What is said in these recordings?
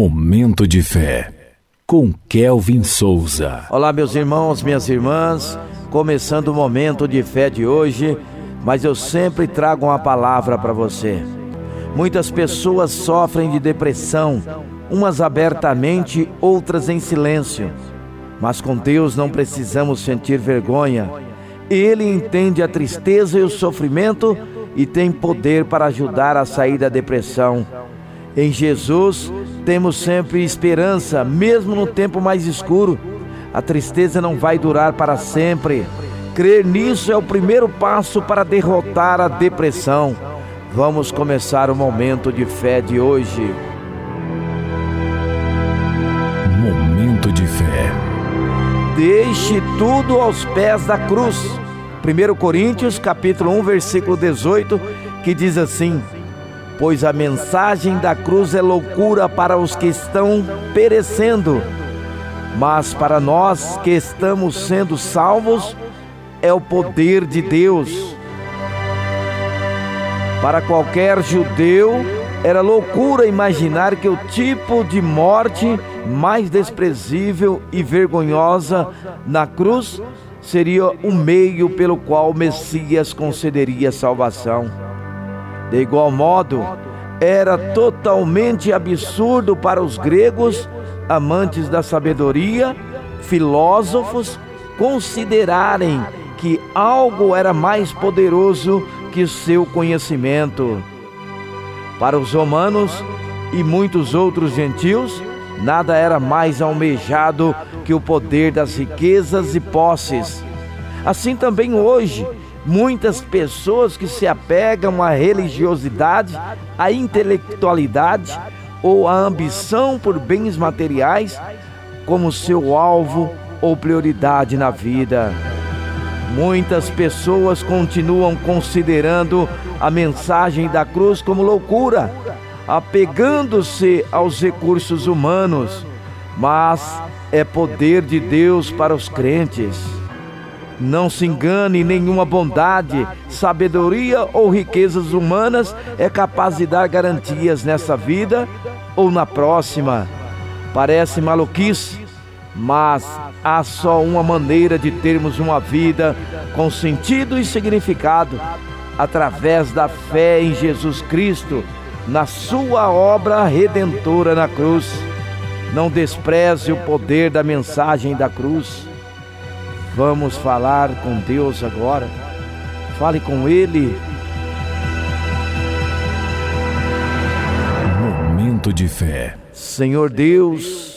Momento de fé com Kelvin Souza. Olá, meus irmãos, minhas irmãs. Começando o momento de fé de hoje, mas eu sempre trago uma palavra para você. Muitas pessoas sofrem de depressão, umas abertamente, outras em silêncio. Mas com Deus não precisamos sentir vergonha. Ele entende a tristeza e o sofrimento e tem poder para ajudar a sair da depressão. Em Jesus temos sempre esperança, mesmo no tempo mais escuro. A tristeza não vai durar para sempre. Crer nisso é o primeiro passo para derrotar a depressão. Vamos começar o momento de fé de hoje. Momento de fé. Deixe tudo aos pés da cruz. 1 Coríntios, capítulo 1, versículo 18, que diz assim: Pois a mensagem da cruz é loucura para os que estão perecendo, mas para nós que estamos sendo salvos, é o poder de Deus. Para qualquer judeu, era loucura imaginar que o tipo de morte mais desprezível e vergonhosa na cruz seria o meio pelo qual o Messias concederia salvação. De igual modo, era totalmente absurdo para os gregos, amantes da sabedoria, filósofos, considerarem que algo era mais poderoso que seu conhecimento. Para os romanos e muitos outros gentios, nada era mais almejado que o poder das riquezas e posses. Assim também hoje, muitas pessoas que se apegam à religiosidade, à intelectualidade ou à ambição por bens materiais como seu alvo ou prioridade na vida. Muitas pessoas continuam considerando a mensagem da cruz como loucura, apegando-se aos recursos humanos, mas é poder de Deus para os crentes. Não se engane, nenhuma bondade, sabedoria ou riquezas humanas é capaz de dar garantias nessa vida ou na próxima. Parece maluquice, mas há só uma maneira de termos uma vida com sentido e significado através da fé em Jesus Cristo, na Sua obra redentora na cruz. Não despreze o poder da mensagem da cruz. Vamos falar com Deus agora. Fale com Ele. Momento de fé. Senhor Deus,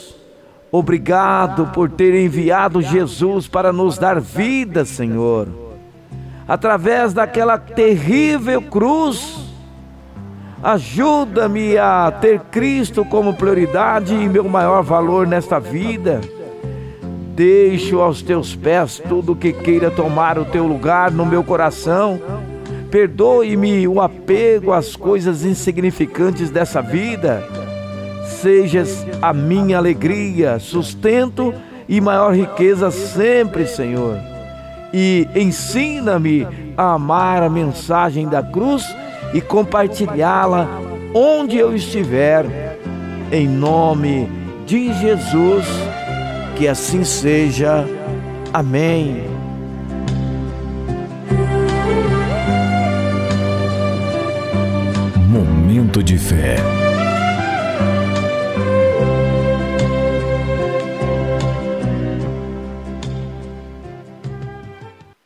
Obrigado por ter enviado Jesus para nos dar vida, Senhor. Através daquela terrível cruz, ajuda-me a ter Cristo como prioridade e meu maior valor nesta vida. Deixo aos teus pés tudo que queira tomar o teu lugar no meu coração. Perdoe-me o apego às coisas insignificantes dessa vida sejas a minha alegria, sustento e maior riqueza sempre, Senhor. E ensina-me a amar a mensagem da cruz e compartilhá-la onde eu estiver. Em nome de Jesus, que assim seja. Amém. Momento de fé.